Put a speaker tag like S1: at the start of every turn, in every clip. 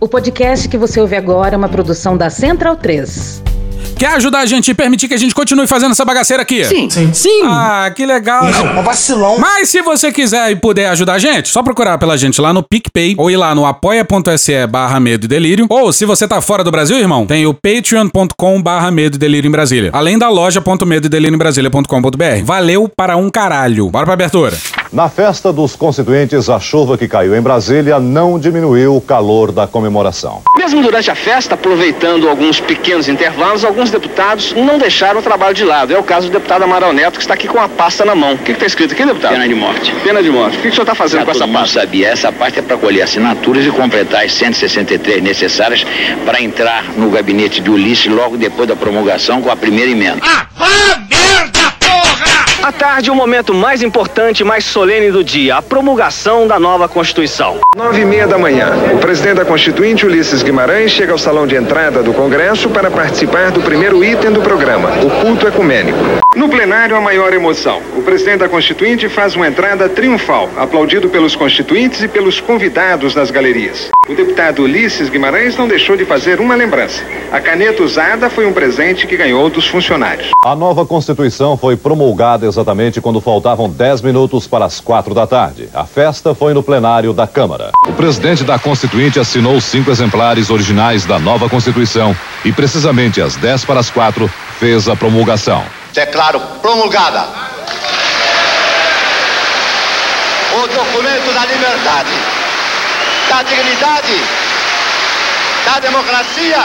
S1: O podcast que você ouve agora é uma produção da Central 3.
S2: Quer ajudar a gente e permitir que a gente continue fazendo essa bagaceira aqui?
S3: Sim.
S4: Sim.
S3: Sim.
S2: Ah, que legal.
S4: Não, um vacilão.
S2: Mas se você quiser e puder ajudar a gente, só procurar pela gente lá no PicPay ou ir lá no apoia.se barra medo e delírio. Ou se você tá fora do Brasil, irmão, tem o patreon.com barra medo e delírio em Brasília. Além da loja.medo e delírio em Brasília.com.br. Valeu para um caralho. Bora pra abertura.
S5: Na festa dos constituintes, a chuva que caiu em Brasília não diminuiu o calor da comemoração.
S6: Mesmo durante a festa, aproveitando alguns pequenos intervalos, alguns deputados não deixaram o trabalho de lado. É o caso do deputado Amaral Neto, que está aqui com a pasta na mão. O que está escrito aqui, deputado?
S7: Pena de morte.
S6: Pena de morte. O que, que o senhor está fazendo
S7: Já
S6: com essa pasta?
S7: sabia. Essa parte é para colher assinaturas e completar as 163 necessárias para entrar no gabinete de Ulisses logo depois da promulgação com a primeira emenda.
S6: À tarde, o momento mais importante mais solene do dia, a promulgação da nova Constituição.
S8: Nove e meia da manhã, o presidente da Constituinte, Ulisses Guimarães, chega ao salão de entrada do Congresso para participar do primeiro item do programa, o culto ecumênico. No plenário, a maior emoção. O presidente da Constituinte faz uma entrada triunfal, aplaudido pelos constituintes e pelos convidados das galerias. O deputado Ulisses Guimarães não deixou de fazer uma lembrança. A caneta usada foi um presente que ganhou dos funcionários.
S5: A nova Constituição foi promulgada exatamente quando faltavam 10 minutos para as 4 da tarde. A festa foi no plenário da Câmara. O presidente da Constituinte assinou cinco exemplares originais da nova Constituição e, precisamente às 10 para as 4, fez a promulgação.
S9: Declaro promulgada o documento da liberdade, da dignidade, da democracia,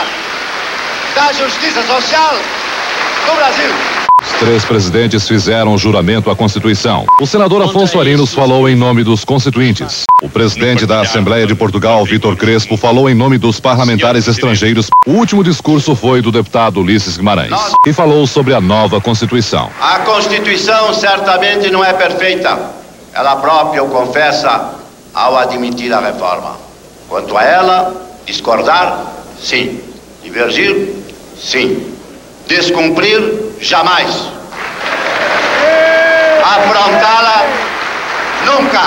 S9: da justiça social do Brasil.
S5: Os três presidentes fizeram o juramento à Constituição. O senador Afonso Arinos falou em nome dos constituintes. O presidente da Assembleia de Portugal, Vitor Crespo, falou em nome dos parlamentares estrangeiros. O último discurso foi do deputado Ulisses Guimarães e falou sobre a nova Constituição.
S9: A Constituição certamente não é perfeita. Ela própria o confessa ao admitir a reforma. Quanto a ela, discordar, sim. Divergir, sim. Descumprir, jamais. Afrontá-la, nunca.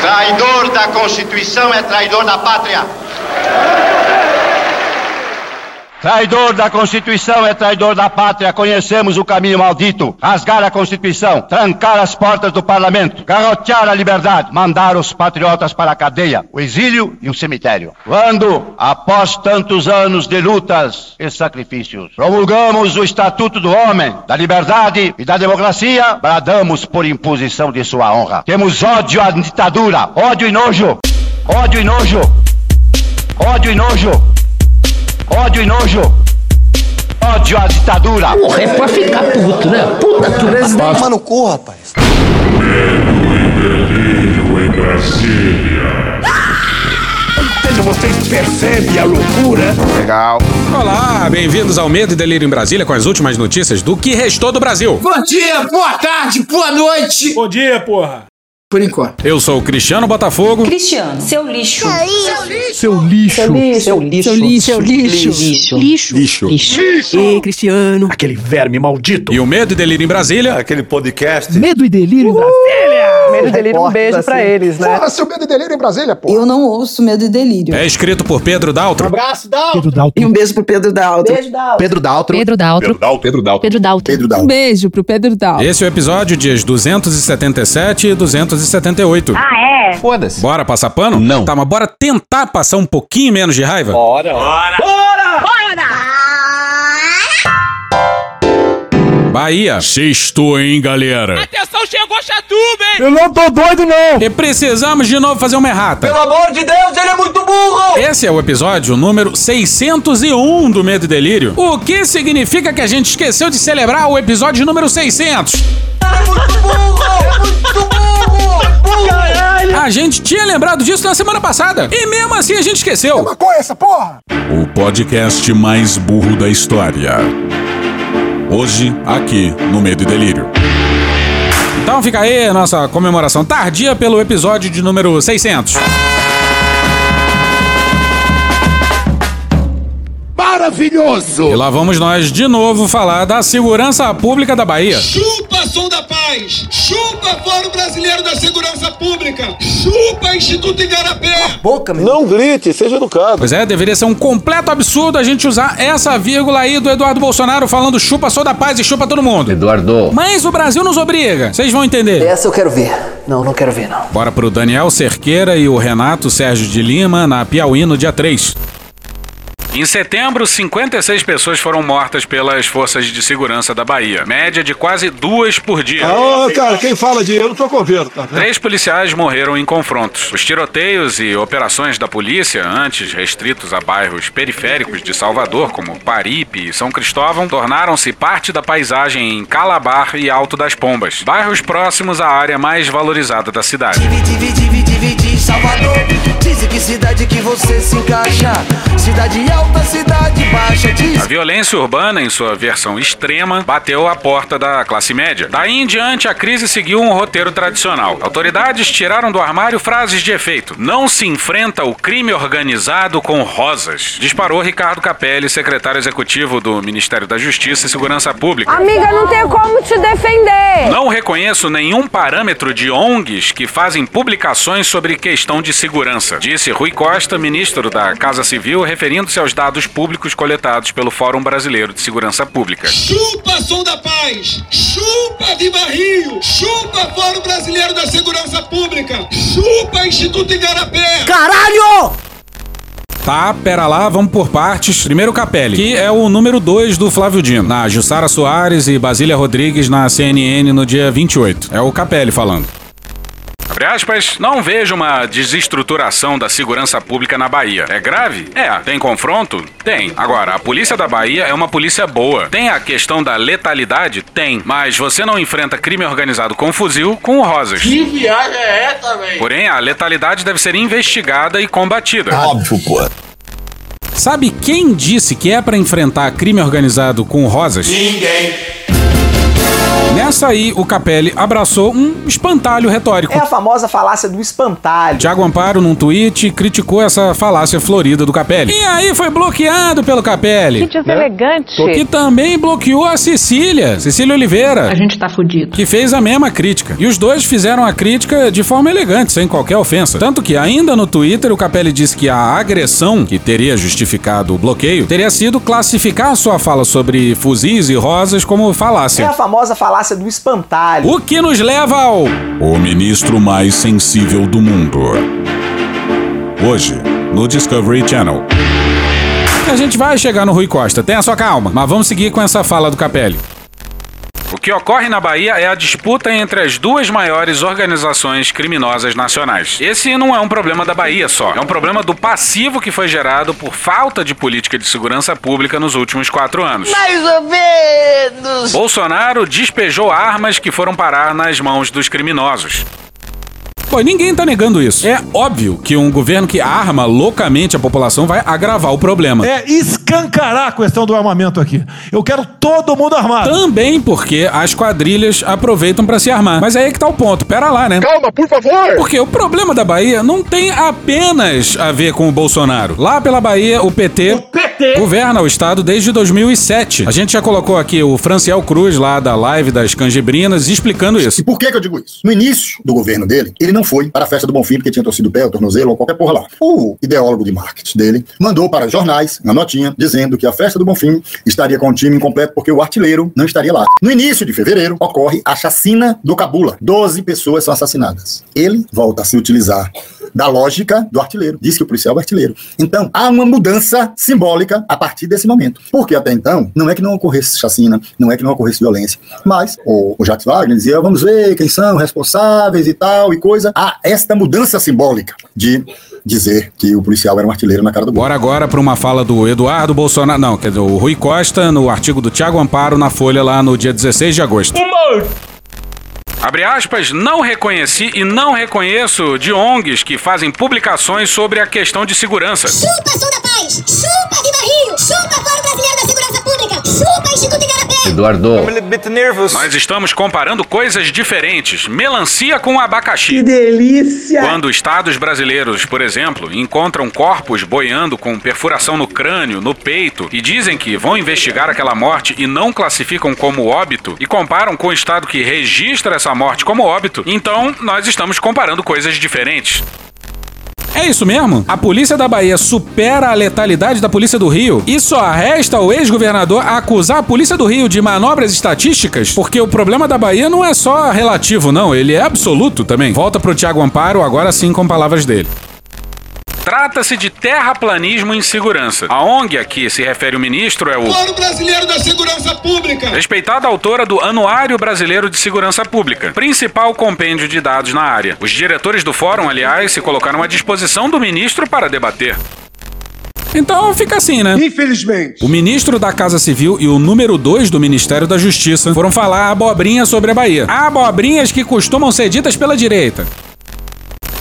S9: Traidor da Constituição é traidor da pátria.
S10: Traidor da Constituição é traidor da pátria. Conhecemos o caminho maldito. Rasgar a Constituição, trancar as portas do parlamento, garrotear a liberdade, mandar os patriotas para a cadeia, o exílio e o cemitério. Quando, após tantos anos de lutas e sacrifícios, promulgamos o Estatuto do Homem, da Liberdade e da Democracia, bradamos por imposição de sua honra. Temos ódio à ditadura, ódio e nojo, ódio e nojo, ódio e nojo. Ódio e nojo. Ódio à ditadura.
S3: Porra, é pra ficar puto, né? Puta que
S4: Presidente, mano, cu, rapaz.
S11: Vocês percebem a loucura?
S4: Legal.
S2: Olá, bem-vindos ao Medo e Delírio em Brasília com as últimas notícias do que restou do Brasil.
S3: Bom dia, boa tarde, boa noite.
S11: Bom dia, porra.
S3: Por enquanto.
S2: Eu sou o Cristiano Botafogo.
S12: Cristiano, seu lixo.
S11: Seu lixo.
S12: Seu lixo.
S13: Seu lixo. Seu lixo.
S12: Lixo.
S11: Lixo.
S13: Ei, Cristiano.
S11: Aquele verme maldito.
S2: E o Medo e Delírio em Brasília.
S14: Aquele podcast.
S13: Medo e delírio em Brasília.
S15: Medo e delírio, um beijo pra eles, né?
S4: Porra, seu medo e delírio em Brasília, pô.
S12: Eu não ouço medo e delírio.
S2: É escrito por Pedro Daltro.
S11: Um abraço, Dal.
S13: Pedro Daltro.
S3: E um beijo pro Pedro Daltro.
S12: Beijo da
S4: Pedro Daltro.
S13: Pedro Daltro.
S14: Pedro Dalto.
S13: Pedro Daltro.
S4: Pedro Daltro.
S13: Um beijo pro Pedro Daltro.
S2: Esse é o episódio dias 277 e 278.
S12: Ah, é?
S14: Foda-se.
S2: Bora passar pano?
S14: Não.
S2: Tá, mas bora tentar passar um pouquinho menos de raiva?
S11: Bora.
S2: Bahia. Sextou, hein, galera?
S11: Atenção, chegou Chatuba, hein? Eu não tô doido, não.
S2: E precisamos de novo fazer uma errata.
S11: Pelo amor de Deus, ele é muito burro.
S2: Esse é o episódio número 601 do Medo e Delírio. O que significa que a gente esqueceu de celebrar o episódio número 600. A gente tinha lembrado disso na semana passada. E mesmo assim a gente esqueceu.
S4: É essa porra?
S2: O podcast mais burro da história. Hoje, aqui no Medo e Delírio. Então fica aí a nossa comemoração tardia pelo episódio de número 600.
S11: Maravilhoso!
S2: E lá vamos nós de novo falar da segurança pública da Bahia.
S11: Chupa Som da Paz! Chupa Fórum Brasileiro da Segurança Pública! Chupa Instituto Igarapé!
S4: Boca, meu.
S14: Não grite, seja educado.
S2: Pois é, deveria ser um completo absurdo a gente usar essa vírgula aí do Eduardo Bolsonaro falando chupa sou da paz e chupa todo mundo.
S7: Eduardo.
S2: Mas o Brasil nos obriga. Vocês vão entender.
S3: Essa eu quero ver. Não, não quero ver, não.
S2: Bora pro Daniel Cerqueira e o Renato Sérgio de Lima na Piauí no dia 3. Em setembro, 56 pessoas foram mortas pelas forças de segurança da Bahia. Média de quase duas por dia.
S14: Ah, cara, quem fala de eu não tô com vendo, tá?
S2: Três policiais morreram em confrontos. Os tiroteios e operações da polícia, antes restritos a bairros periféricos de Salvador, como Paripe e São Cristóvão, tornaram-se parte da paisagem em Calabar e Alto das Pombas, bairros próximos à área mais valorizada da cidade.
S16: Divide, divide, divide, Salvador. Dizem que cidade que você se encaixa. Cidade alta, cidade baixa. Diz
S2: A violência urbana, em sua versão extrema, bateu à porta da classe média. Daí em diante, a crise seguiu um roteiro tradicional. Autoridades tiraram do armário frases de efeito. Não se enfrenta o crime organizado com rosas. Disparou Ricardo Capelli, secretário executivo do Ministério da Justiça e Segurança Pública.
S17: Amiga, não tem como te defender.
S2: Não reconheço nenhum parâmetro de ONGs que fazem publicações sobre questão de segurança, disse Rui Costa, ministro da Casa Civil, referindo-se aos dados públicos coletados pelo Fórum Brasileiro de Segurança Pública.
S11: Chupa Som da Paz! Chupa Viva Rio! Chupa Fórum Brasileiro da Segurança Pública! Chupa Instituto Igarapé!
S3: Caralho!
S2: Tá, pera lá, vamos por partes. Primeiro Capelli, que é o número 2 do Flávio Dino, na Jussara Soares e Basília Rodrigues na CNN no dia 28. É o Capelli falando. Abre aspas, não vejo uma desestruturação da segurança pública na Bahia. É grave? É. Tem confronto? Tem. Agora, a polícia da Bahia é uma polícia boa. Tem a questão da letalidade? Tem. Mas você não enfrenta crime organizado com fuzil com rosas.
S11: Que viagem é essa, velho?
S2: Porém, a letalidade deve ser investigada e combatida.
S11: Óbvio, pô.
S2: Sabe quem disse que é pra enfrentar crime organizado com rosas?
S11: Ninguém.
S2: Nessa aí, o Capelli abraçou um espantalho retórico.
S15: É a famosa falácia do espantalho.
S2: Tiago Amparo, num tweet, criticou essa falácia florida do Capelli. E aí foi bloqueado pelo Capelli.
S17: Que deselegante.
S2: Que também bloqueou a Cecília, Cecília Oliveira.
S1: A gente tá fudido.
S2: Que fez a mesma crítica. E os dois fizeram a crítica de forma elegante, sem qualquer ofensa. Tanto que, ainda no Twitter, o Capelli disse que a agressão, que teria justificado o bloqueio, teria sido classificar sua fala sobre fuzis e rosas como falácia.
S15: É a famosa falácia do espantalho.
S2: O que nos leva ao. O ministro mais sensível do mundo. Hoje, no Discovery Channel. A gente vai chegar no Rui Costa, tenha sua calma, mas vamos seguir com essa fala do Capelli. O que ocorre na Bahia é a disputa entre as duas maiores organizações criminosas nacionais. Esse não é um problema da Bahia só, é um problema do passivo que foi gerado por falta de política de segurança pública nos últimos quatro anos.
S16: mais ou menos.
S2: Bolsonaro despejou armas que foram parar nas mãos dos criminosos. Pô, ninguém tá negando isso. É óbvio que um governo que arma loucamente a população vai agravar o problema.
S14: É escancarar a questão do armamento aqui. Eu quero todo mundo armado.
S2: Também porque as quadrilhas aproveitam pra se armar. Mas aí é que tá o ponto. Pera lá, né?
S11: Calma, por favor.
S2: Porque o problema da Bahia não tem apenas a ver com o Bolsonaro. Lá pela Bahia, o PT,
S11: PT.
S2: governa o estado desde 2007. A gente já colocou aqui o Franciel Cruz lá da live das Canjibrinas explicando isso.
S18: E por que, que eu digo isso? No início do governo dele, ele não foi para a festa do Bonfim porque tinha torcido o pé, o tornozelo ou qualquer porra lá. O ideólogo de marketing dele mandou para jornais, na notinha, dizendo que a festa do Bonfim estaria com o time incompleto porque o artilheiro não estaria lá. No início de fevereiro, ocorre a chacina do Cabula. Doze pessoas são assassinadas. Ele volta a se utilizar da lógica do artilheiro. Diz que o policial é o artilheiro. Então, há uma mudança simbólica a partir desse momento. Porque até então, não é que não ocorresse chacina, não é que não ocorresse violência, mas o, o Jacques Wagner dizia, vamos ver quem são responsáveis e tal e coisa. Há esta mudança simbólica de dizer que o policial era um artilheiro na cara do gol.
S2: Bora agora para uma fala do Eduardo Bolsonaro, não, quer dizer, o Rui Costa no artigo do Tiago Amparo na Folha lá no dia 16 de agosto. Abre aspas, não reconheci e não reconheço de ONGs que fazem publicações sobre a questão de segurança.
S19: Chupa, Som da Paz! Chupa, Viva! Chupa, Fórum Brasileiro da Chupa, Instituto Igarapé!
S20: Eduardo.
S2: Nós estamos comparando coisas diferentes. Melancia com abacaxi.
S3: Que delícia!
S2: Quando estados brasileiros, por exemplo, encontram corpos boiando com perfuração no crânio, no peito e dizem que vão investigar aquela morte e não classificam como óbito e comparam com o estado que registra essa morte como óbito, então nós estamos comparando coisas diferentes. É isso mesmo? A polícia da Bahia supera a letalidade da polícia do Rio e só resta ao ex-governador acusar a polícia do Rio de manobras estatísticas? Porque o problema da Bahia não é só relativo, não, ele é absoluto também. Volta pro Tiago Amparo, agora sim com palavras dele. Trata-se de terraplanismo em segurança. A ONG a que se refere o ministro é o
S11: Fórum Brasileiro da Segurança Pública.
S2: respeitada autora do Anuário Brasileiro de Segurança Pública, principal compêndio de dados na área. Os diretores do fórum, aliás, se colocaram à disposição do ministro para debater. Então fica assim, né?
S4: Infelizmente.
S2: O ministro da Casa Civil e o número 2 do Ministério da Justiça foram falar abobrinha sobre a Bahia. Abobrinhas que costumam ser ditas pela direita.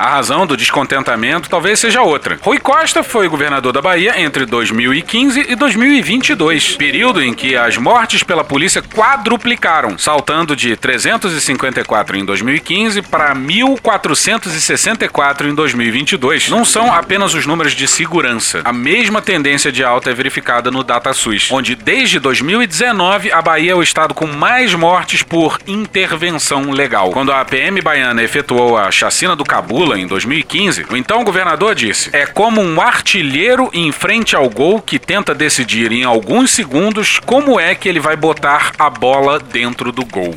S2: A razão do descontentamento talvez seja outra. Rui Costa foi governador da Bahia entre 2015 e 2022, período em que as mortes pela polícia quadruplicaram, saltando de 354 em 2015 para 1.464 em 2022. Não são apenas os números de segurança. A mesma tendência de alta é verificada no DataSUS, onde desde 2019 a Bahia é o estado com mais mortes por intervenção legal. Quando a PM baiana efetuou a chacina do Cabula em 2015, o então governador disse: "É como um artilheiro em frente ao gol que tenta decidir em alguns segundos como é que ele vai botar a bola dentro do gol."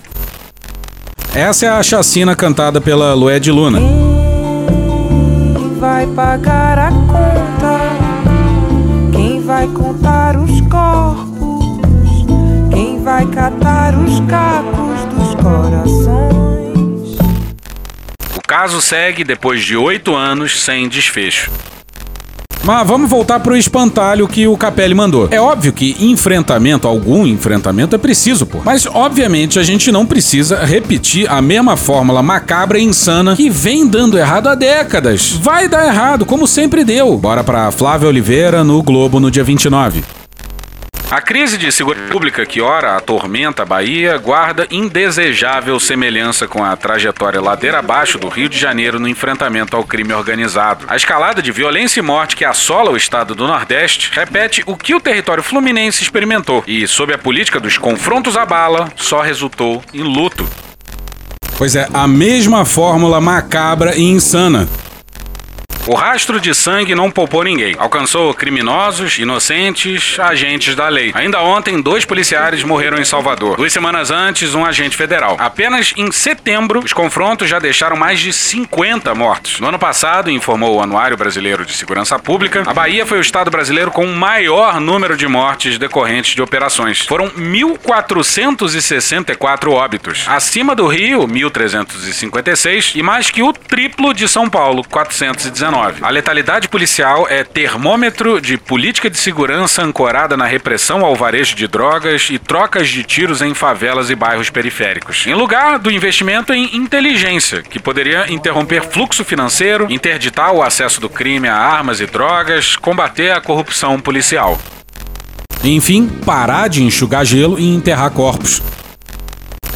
S2: Essa é a chacina cantada pela Lued Luna.
S21: Quem vai pagar a conta? Quem vai contar os corpos? Quem vai catar os cacos dos corações?
S2: Caso segue depois de oito anos sem desfecho. Mas vamos voltar pro espantalho que o Capelli mandou. É óbvio que enfrentamento, algum enfrentamento é preciso, pô. Mas obviamente a gente não precisa repetir a mesma fórmula macabra e insana que vem dando errado há décadas. Vai dar errado, como sempre deu. Bora pra Flávia Oliveira no Globo no dia 29. A crise de segurança pública que ora atormenta a Bahia guarda indesejável semelhança com a trajetória ladeira abaixo do Rio de Janeiro no enfrentamento ao crime organizado. A escalada de violência e morte que assola o estado do Nordeste repete o que o território fluminense experimentou e, sob a política dos confrontos à bala, só resultou em luto. Pois é, a mesma fórmula macabra e insana. O rastro de sangue não poupou ninguém. Alcançou criminosos, inocentes, agentes da lei. Ainda ontem, dois policiais morreram em Salvador. Duas semanas antes, um agente federal. Apenas em setembro, os confrontos já deixaram mais de 50 mortos. No ano passado, informou o Anuário Brasileiro de Segurança Pública, a Bahia foi o estado brasileiro com o maior número de mortes decorrentes de operações. Foram 1.464 óbitos. Acima do Rio, 1.356, e mais que o triplo de São Paulo, 419. A letalidade policial é termômetro de política de segurança ancorada na repressão ao varejo de drogas e trocas de tiros em favelas e bairros periféricos. Em lugar do investimento em inteligência, que poderia interromper fluxo financeiro, interditar o acesso do crime a armas e drogas, combater a corrupção policial. Enfim, parar de enxugar gelo e enterrar corpos.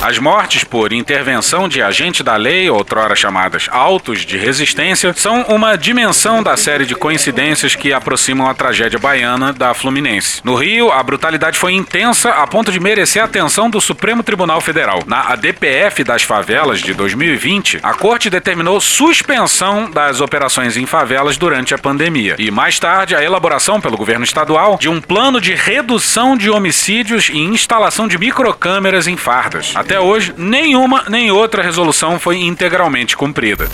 S2: As mortes por intervenção de agente da lei, outrora chamadas autos de resistência, são uma dimensão da série de coincidências que aproximam a tragédia baiana da Fluminense. No Rio, a brutalidade foi intensa a ponto de merecer a atenção do Supremo Tribunal Federal. Na ADPF das favelas de 2020, a corte determinou suspensão das operações em favelas durante a pandemia. E mais tarde, a elaboração pelo governo estadual de um plano de redução de homicídios e instalação de microcâmeras em fardas. Até hoje, nenhuma nem outra resolução foi integralmente cumprida.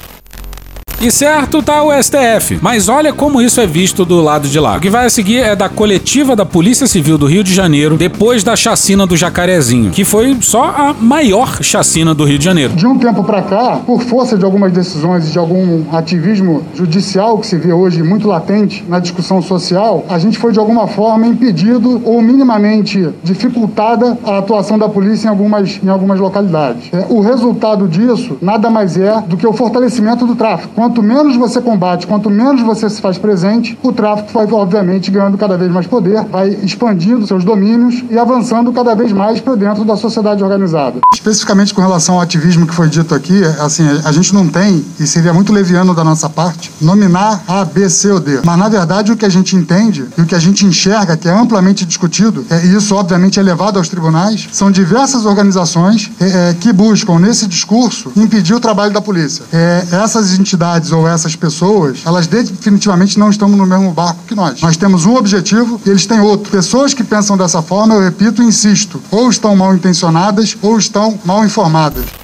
S2: E certo tá o STF, mas olha como isso é visto do lado de lá. O que vai a seguir é da coletiva da Polícia Civil do Rio de Janeiro depois da chacina do Jacarezinho, que foi só a maior chacina do Rio de Janeiro.
S22: De um tempo para cá, por força de algumas decisões e de algum ativismo judicial que se vê hoje muito latente na discussão social, a gente foi de alguma forma impedido ou minimamente dificultada a atuação da polícia em algumas, em algumas localidades. É, o resultado disso nada mais é do que o fortalecimento do tráfico. Quanto quanto menos você combate, quanto menos você se faz presente, o tráfico vai, obviamente, ganhando cada vez mais poder, vai expandindo seus domínios e avançando cada vez mais para dentro da sociedade organizada. Especificamente com relação ao ativismo que foi dito aqui, assim, a gente não tem, e seria muito leviano da nossa parte, nominar A, B, C ou D. Mas, na verdade, o que a gente entende e o que a gente enxerga, que é amplamente discutido, é, e isso, obviamente, é levado aos tribunais, são diversas organizações é, é, que buscam, nesse discurso, impedir o trabalho da polícia. É, essas entidades ou essas pessoas, elas definitivamente não estão no mesmo barco que nós. Nós temos um objetivo e eles têm outro. Pessoas que pensam dessa forma, eu repito e insisto, ou estão mal intencionadas ou estão mal informadas.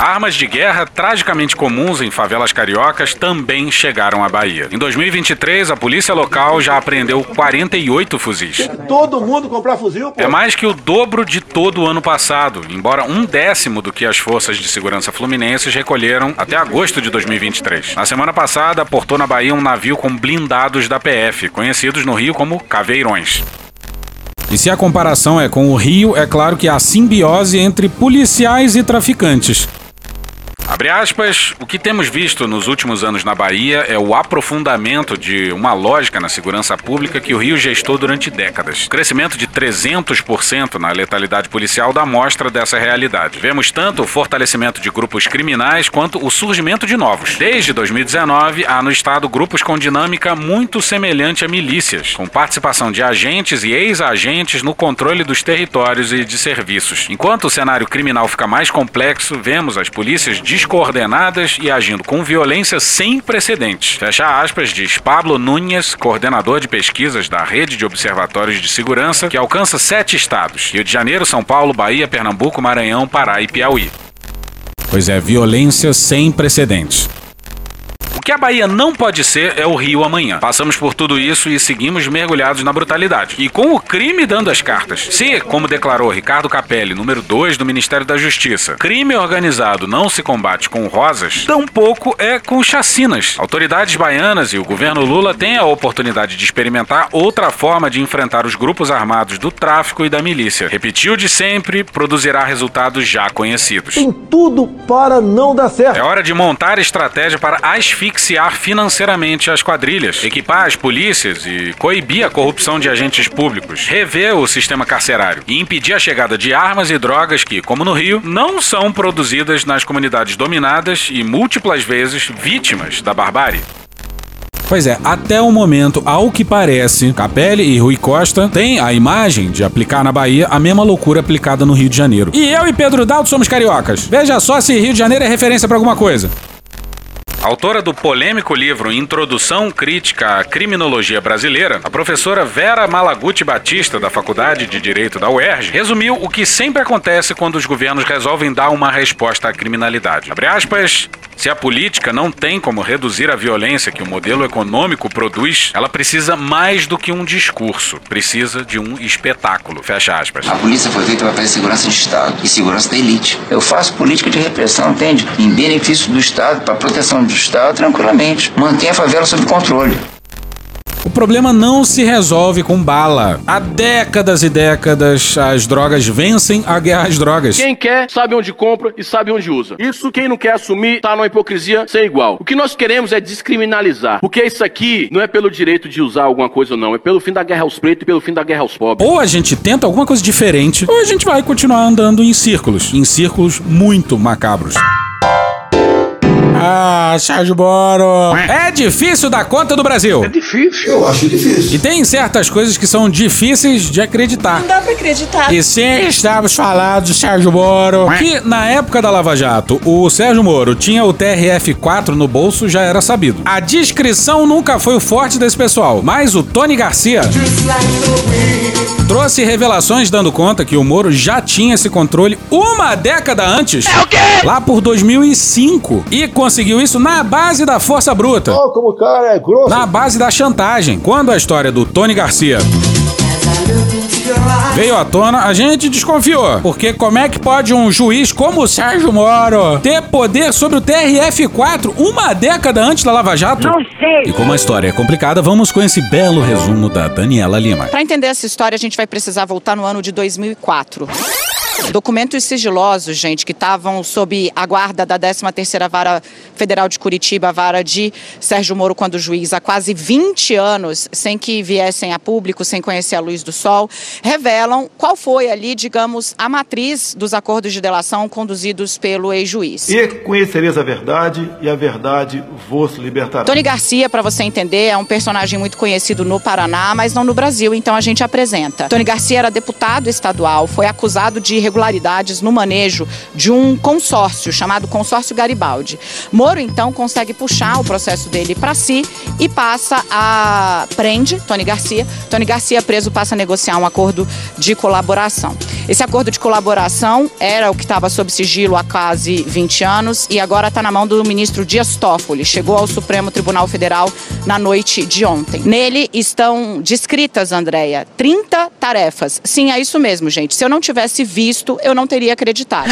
S2: Armas de guerra tragicamente comuns em favelas cariocas também chegaram à Bahia. Em 2023, a polícia local já apreendeu 48 fuzis.
S4: Todo mundo comprar fuzil, pô.
S2: É mais que o dobro de todo o ano passado, embora um décimo do que as forças de segurança fluminenses recolheram até agosto de 2023. Na semana passada, portou na Bahia um navio com blindados da PF, conhecidos no Rio como caveirões. E se a comparação é com o Rio, é claro que há simbiose entre policiais e traficantes. Abre aspas, o que temos visto nos últimos anos na Bahia é o aprofundamento de uma lógica na segurança pública que o Rio gestou durante décadas. O crescimento de 300% na letalidade policial dá mostra dessa realidade. Vemos tanto o fortalecimento de grupos criminais quanto o surgimento de novos. Desde 2019, há no estado grupos com dinâmica muito semelhante a milícias, com participação de agentes e ex-agentes no controle dos territórios e de serviços. Enquanto o cenário criminal fica mais complexo, vemos as polícias descoordenadas e agindo com violência sem precedentes. Fecha aspas, diz Pablo Nunes, coordenador de pesquisas da Rede de Observatórios de Segurança, que alcança sete estados: Rio de Janeiro, São Paulo, Bahia, Pernambuco, Maranhão, Pará e Piauí. Pois é, violência sem precedentes. Que a Bahia não pode ser é o Rio amanhã. Passamos por tudo isso e seguimos mergulhados na brutalidade. E com o crime dando as cartas. Se, como declarou Ricardo Capelli, número 2 do Ministério da Justiça, crime organizado não se combate com rosas, tampouco é com chacinas. Autoridades baianas e o governo Lula têm a oportunidade de experimentar outra forma de enfrentar os grupos armados do tráfico e da milícia. Repetiu de sempre, produzirá resultados já conhecidos.
S4: Tem tudo para não dar certo.
S2: É hora de montar estratégia para asfixiar financeiramente as quadrilhas, equipar as polícias e coibir a corrupção de agentes públicos, rever o sistema carcerário e impedir a chegada de armas e drogas que, como no Rio, não são produzidas nas comunidades dominadas e múltiplas vezes vítimas da barbárie. Pois é, até o momento, ao que parece, Capelli e Rui Costa têm a imagem de aplicar na Bahia a mesma loucura aplicada no Rio de Janeiro. E eu e Pedro Dalto somos cariocas. Veja só se Rio de Janeiro é referência para alguma coisa. Autora do polêmico livro Introdução Crítica à Criminologia Brasileira, a professora Vera Malaguti Batista, da Faculdade de Direito da UERJ, resumiu o que sempre acontece quando os governos resolvem dar uma resposta à criminalidade. Abre aspas. Se a política não tem como reduzir a violência que o modelo econômico produz, ela precisa mais do que um discurso, precisa de um espetáculo. Fecha aspas.
S19: A polícia foi feita para fazer segurança de Estado e segurança da elite. Eu faço política de repressão, entende? Em benefício do Estado, para proteção do Estado, tranquilamente. Mantém a favela sob controle.
S2: O problema não se resolve com bala. Há décadas e décadas as drogas vencem a guerra às drogas.
S20: Quem quer sabe onde compra e sabe onde usa. Isso quem não quer assumir tá numa hipocrisia sem igual. O que nós queremos é descriminalizar. Porque isso aqui não é pelo direito de usar alguma coisa ou não, é pelo fim da guerra aos pretos e pelo fim da guerra aos pobres.
S2: Ou a gente tenta alguma coisa diferente, ou a gente vai continuar andando em círculos, em círculos muito macabros. Ah, Sérgio Moro. É difícil dar conta do Brasil.
S4: É difícil. Eu acho difícil.
S2: E tem certas coisas que são difíceis de acreditar.
S23: Não dá pra acreditar.
S2: E sim, estamos falando do Sérgio Moro. Que na época da Lava Jato, o Sérgio Moro tinha o TRF-4 no bolso já era sabido. A descrição nunca foi o forte desse pessoal, mas o Tony Garcia trouxe revelações dando conta que o Moro já tinha esse controle uma década antes.
S4: É o quê?
S2: Lá por 2005. E conseguiu isso na base da força bruta.
S4: Oh, como o cara é grosso.
S2: Na base da chantagem. Quando a história do Tony Garcia veio à tona, a gente desconfiou. Porque como é que pode um juiz como o Sérgio Moro ter poder sobre o TRF-4 uma década antes da Lava Jato?
S23: Não sei.
S2: E como a história é complicada, vamos com esse belo resumo da Daniela Lima.
S24: Para entender essa história, a gente vai precisar voltar no ano de 2004.
S25: Documentos sigilosos, gente, que estavam sob a guarda da 13ª Vara Federal de Curitiba, a vara de Sérgio Moro quando juiz, há quase 20 anos, sem que viessem a público, sem conhecer a luz do sol, revelam qual foi ali, digamos, a matriz dos acordos de delação conduzidos pelo ex-juiz.
S4: E conhecereis a verdade, e a verdade vos libertará.
S25: Tony Garcia, para você entender, é um personagem muito conhecido no Paraná, mas não no Brasil, então a gente apresenta. Tony Garcia era deputado estadual, foi acusado de irregularidades no manejo de um consórcio chamado Consórcio Garibaldi. Moro então consegue puxar o processo dele para si e passa a prende Tony Garcia. Tony Garcia preso passa a negociar um acordo de colaboração. Esse acordo de colaboração era o que estava sob sigilo há quase 20 anos e agora está na mão do ministro Dias Toffoli. Chegou ao Supremo Tribunal Federal na noite de ontem. Nele estão descritas, Andréia, 30 tarefas. Sim, é isso mesmo, gente. Se eu não tivesse visto, eu não teria acreditado.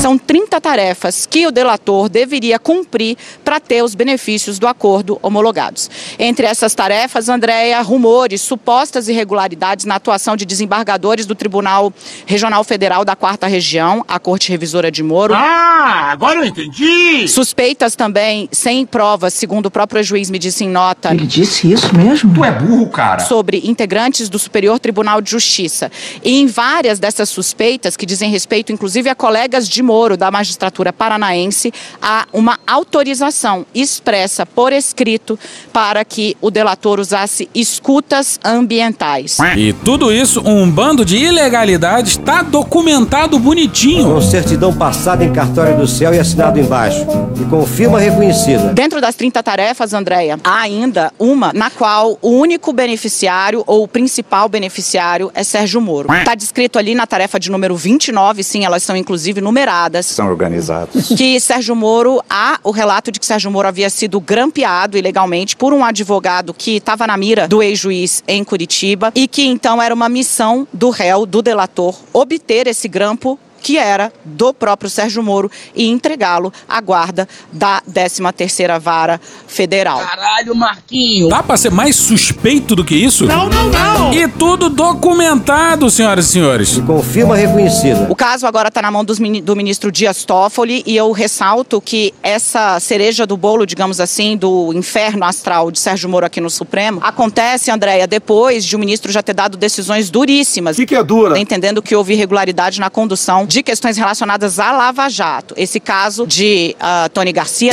S25: São 30 tarefas que o delator deveria cumprir para ter os benefícios do acordo homologados. Entre essas tarefas, Andréia, rumores, supostas irregularidades na atuação de desembargadores do Tribunal Regional Federal da Quarta Região, a Corte Revisora de Moro.
S11: Ah, agora eu entendi!
S25: Suspeitas também, sem provas, segundo o próprio juiz me disse em nota.
S11: Ele disse isso mesmo? Tu é burro, cara.
S25: Sobre integrantes do Superior Tribunal de Justiça. E em várias dessas suspeitas, que dizem respeito inclusive a colegas de Moro da magistratura paranaense, há uma autorização expressa por escrito para que o delator usasse escutas ambientais.
S2: E tudo isso, um bando de ilegalidades, tá documentado bonitinho.
S26: Com certidão passada em cartório do céu e assinado embaixo. E com firma reconhecida.
S25: Dentro das 30 tarefas, Andréia, há ainda uma na qual o único beneficiário ou o principal beneficiário é Sérgio Moro. Está descrito ali na tarefa de número 29, sim, elas são inclusive numeradas.
S23: São organizados.
S25: Que Sérgio Moro, há o relato de que Sérgio Moro havia sido grampeado ilegalmente por um advogado que estava na mira do ex-juiz em Curitiba e que então era uma missão do réu, do delator, obter esse grampo que era do próprio Sérgio Moro e entregá-lo à guarda da 13ª Vara Federal.
S11: Caralho, Marquinho!
S2: Dá pra ser mais suspeito do que isso?
S11: Não, não, não!
S2: E tudo documentado, senhoras e senhores.
S26: E com firma reconhecida.
S25: O caso agora está na mão dos do ministro Dias Toffoli e eu ressalto que essa cereja do bolo, digamos assim, do inferno astral de Sérgio Moro aqui no Supremo, acontece, Andréia, depois de o ministro já ter dado decisões duríssimas.
S4: Que que é dura?
S25: Entendendo que houve irregularidade na condução de questões relacionadas à Lava Jato. Esse caso de ah, Tony Garcia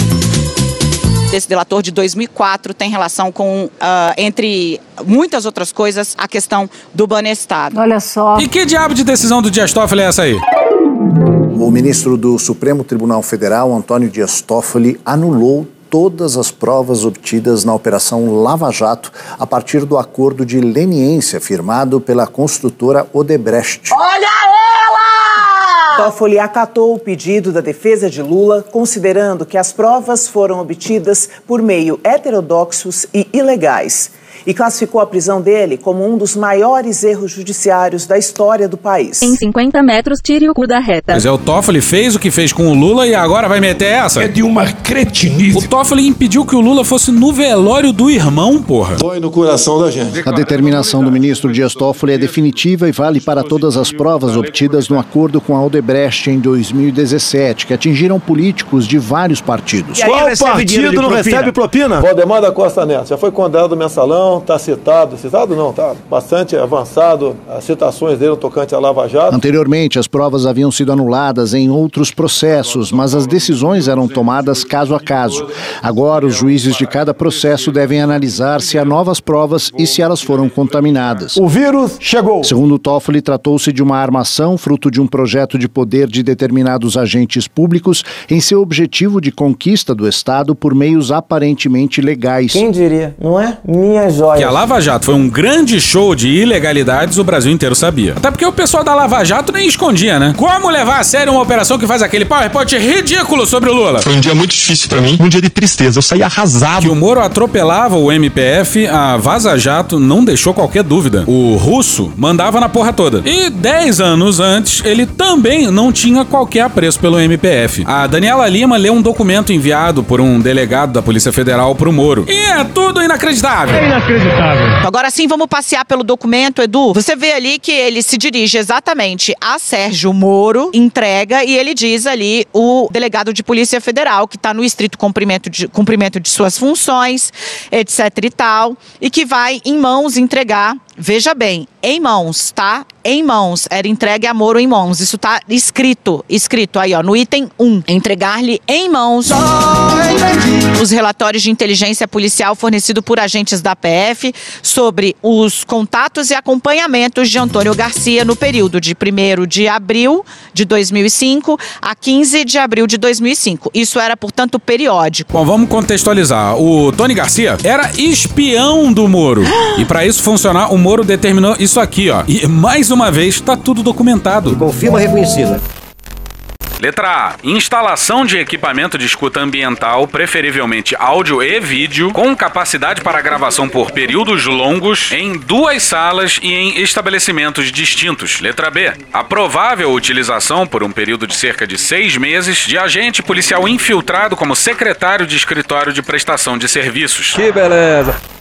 S25: desse delator de 2004 tem relação com, ah, entre muitas outras coisas, a questão do banestado.
S17: Olha só.
S2: E que diabo de decisão do Dias Toffoli é essa aí?
S24: O ministro do Supremo Tribunal Federal, Antônio Dias Toffoli, anulou todas as provas obtidas na Operação Lava Jato a partir do acordo de leniência firmado pela construtora Odebrecht.
S15: Olha ela! Toffoli acatou o pedido da defesa de Lula, considerando que as provas foram obtidas por meio heterodoxos e ilegais. E classificou a prisão dele como um dos maiores erros judiciários da história do país.
S27: Em 50 metros, tire o cu da reta.
S2: Pois é, o Toffoli fez o que fez com o Lula e agora vai meter essa?
S11: É de uma cretinice.
S2: O Toffoli impediu que o Lula fosse no velório do irmão, porra.
S4: Dói no coração da gente.
S24: A determinação do ministro Dias Toffoli é definitiva e vale para todas as provas obtidas no acordo com a Odebrecht em 2017, que atingiram políticos de vários partidos.
S4: Qual partido não recebe propina? Valdemar da Costa Neto. Já foi condenado no mensalão, está citado. Citado não, tá bastante avançado as citações dele no tocante à Lava Jato.
S24: Anteriormente, as provas haviam sido anuladas em outros processos, mas as decisões eram tomadas caso a caso. Agora, os juízes de cada processo devem analisar se há novas provas e se elas foram contaminadas.
S4: O vírus chegou.
S24: Segundo Toffoli, tratou-se de uma armação fruto de um projeto de poder de determinados agentes públicos em seu objetivo de conquista do Estado por meios aparentemente legais.
S15: Quem diria, não é? Minha joia.
S2: Que a Lava Jato foi um grande show de ilegalidades, o Brasil inteiro sabia. Até porque o pessoal da Lava Jato nem escondia, né? Como levar a sério uma operação que faz aquele PowerPoint ridículo sobre o Lula?
S28: Foi um dia muito difícil pra mim, um dia de tristeza. Eu saí arrasado.
S2: Que o Moro atropelava o MPF, a Vaza Jato não deixou qualquer dúvida. O russo mandava na porra toda. E 10 anos antes, ele também não tinha qualquer apreço pelo MPF. A Daniela Lima leu um documento enviado por um delegado da Polícia Federal pro Moro. E é tudo inacreditável.
S29: Inacreditável.
S25: Agora sim, vamos passear pelo documento, Edu. Você vê ali que ele se dirige exatamente a Sérgio Moro, entrega e ele diz ali o delegado de Polícia Federal, que está no estrito cumprimento de, cumprimento de suas funções, etc e tal, e que vai em mãos entregar Veja bem, em mãos, tá? Em mãos. Era entregue a Moro em mãos. Isso tá escrito, escrito aí, ó, no item 1. Entregar-lhe em mãos os relatórios de inteligência policial fornecido por agentes da PF sobre os contatos e acompanhamentos de Antônio Garcia no período de 1 de abril de 2005 a 15 de abril de 2005. Isso era, portanto, periódico.
S2: Bom, vamos contextualizar. O Tony Garcia era espião do Moro. e para isso funcionar, o Moro determinou isso aqui, ó. E mais uma vez, tá tudo documentado.
S26: Com firma reconhecida.
S2: Letra A. Instalação de equipamento de escuta ambiental, preferivelmente áudio e vídeo, com capacidade para gravação por períodos longos, em duas salas e em estabelecimentos distintos. Letra B. A provável utilização, por um período de cerca de seis meses, de agente policial infiltrado como secretário de escritório de prestação de serviços.
S30: Que beleza!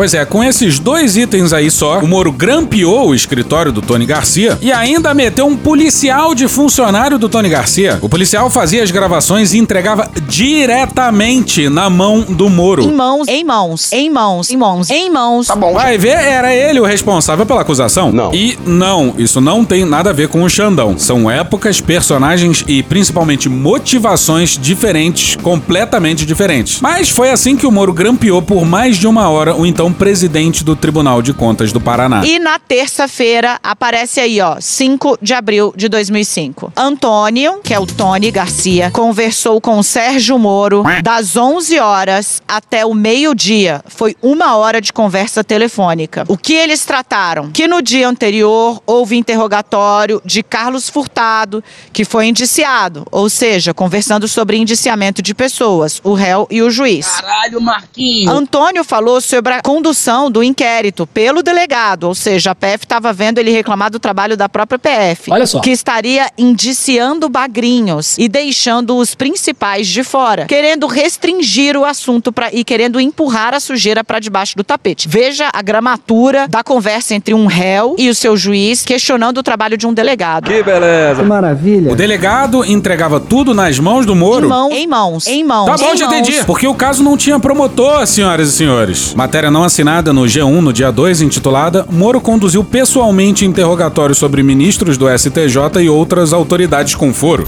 S2: Pois é, com esses dois itens aí só, o Moro grampeou o escritório do Tony Garcia e ainda meteu um policial de funcionário do Tony Garcia. O policial fazia as gravações e entregava diretamente na mão do Moro.
S25: Em mãos, em mãos, em mãos, em mãos, em mãos.
S2: Tá bom. Vai ver, era ele o responsável pela acusação? Não. E não, isso não tem nada a ver com o Xandão. São épocas, personagens e principalmente motivações diferentes, completamente diferentes. Mas foi assim que o Moro grampeou por mais de uma hora o então presidente do Tribunal de Contas do Paraná.
S25: E na terça-feira aparece aí, ó, 5 de abril de 2005. Antônio, que é o Tony Garcia, conversou com o Sérgio Moro das 11 horas até o meio-dia. Foi uma hora de conversa telefônica. O que eles trataram? Que no dia anterior houve interrogatório de Carlos Furtado, que foi indiciado, ou seja, conversando sobre indiciamento de pessoas, o réu e o juiz.
S31: Caralho, Marquinhos!
S25: Antônio falou sobre a condução do inquérito pelo delegado, ou seja, a PF estava vendo ele reclamar do trabalho da própria PF.
S31: Olha só.
S25: Que estaria indiciando bagrinhos e deixando os principais de fora, querendo restringir o assunto pra, e querendo empurrar a sujeira para debaixo do tapete. Veja a gramatura da conversa entre um réu e o seu juiz questionando o trabalho de um delegado.
S30: Que beleza!
S31: Que maravilha!
S2: O delegado entregava tudo nas mãos do Moro?
S25: Em mãos, em mãos, em mãos.
S2: Tá bom,
S25: em
S2: já
S25: mãos.
S2: entendi. Porque o caso não tinha promotor, senhoras e senhores. Matéria não assinada no G1 no dia 2, intitulada Moro conduziu pessoalmente interrogatório sobre ministros do STJ e outras autoridades com foro.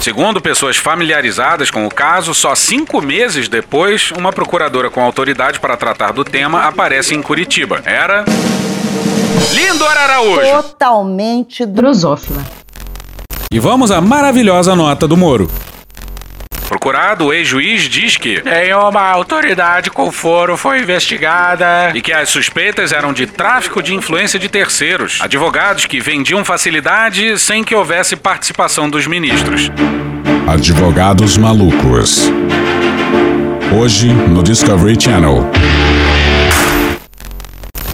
S2: Segundo pessoas familiarizadas com o caso, só cinco meses depois, uma procuradora com autoridade para tratar do tema aparece em Curitiba. Era. Lindor Araújo!
S32: Totalmente drosófila.
S2: E vamos à maravilhosa nota do Moro. Procurado, o ex-juiz diz que nenhuma autoridade com foro foi investigada e que as suspeitas eram de tráfico de influência de terceiros, advogados que vendiam facilidade sem que houvesse participação dos ministros.
S33: Advogados malucos. Hoje no Discovery Channel.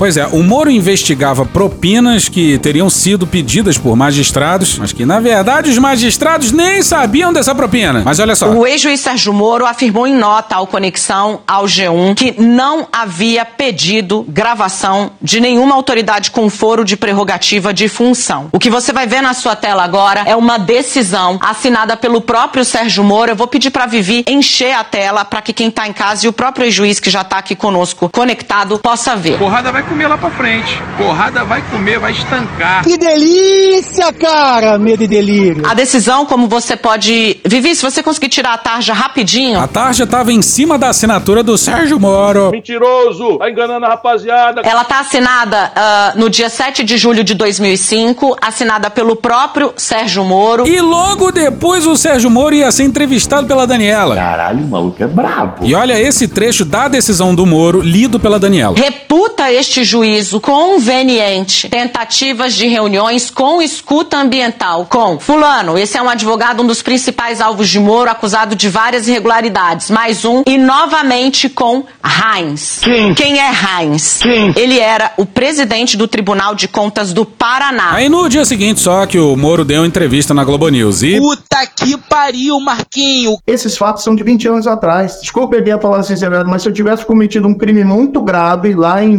S2: Pois é, o Moro investigava propinas que teriam sido pedidas por magistrados, mas que na verdade os magistrados nem sabiam dessa propina. Mas olha só.
S23: O ex-juiz Sérgio Moro afirmou em nota ao Conexão ao G1 que não havia pedido gravação de nenhuma autoridade com foro de prerrogativa de função. O que você vai ver na sua tela agora é uma decisão assinada pelo próprio Sérgio Moro. Eu vou pedir para Vivi encher a tela para que quem está em casa e o próprio ex-juiz que já está aqui conosco conectado possa ver.
S34: Porrada vai comer lá pra frente. Porrada vai comer, vai estancar.
S31: Que delícia, cara! Medo e delírio.
S23: A decisão, como você pode. Vivi, se você conseguir tirar a tarja rapidinho.
S2: A tarja estava em cima da assinatura do Sérgio Moro.
S34: Mentiroso! Tá enganando a rapaziada.
S23: Ela tá assinada uh, no dia 7 de julho de 2005, assinada pelo próprio Sérgio Moro.
S2: E logo depois o Sérgio Moro ia ser entrevistado pela Daniela.
S31: Caralho, o maluco é brabo.
S2: E olha esse trecho da decisão do Moro, lido pela Daniela.
S23: Reputa este juízo conveniente tentativas de reuniões com escuta ambiental com fulano, esse é um advogado, um dos principais alvos de Moro, acusado de várias irregularidades, mais um, e novamente com Heinz.
S34: Quem?
S23: Quem é Heinz?
S34: Quem?
S23: Ele era o presidente do Tribunal de Contas do Paraná.
S2: Aí no dia seguinte só que o Moro deu entrevista na Globo News e...
S31: Puta que pariu, Marquinho.
S35: Esses fatos são de 20 anos atrás. Desculpa eu falar sinceramente, mas se eu tivesse cometido um crime muito grave lá em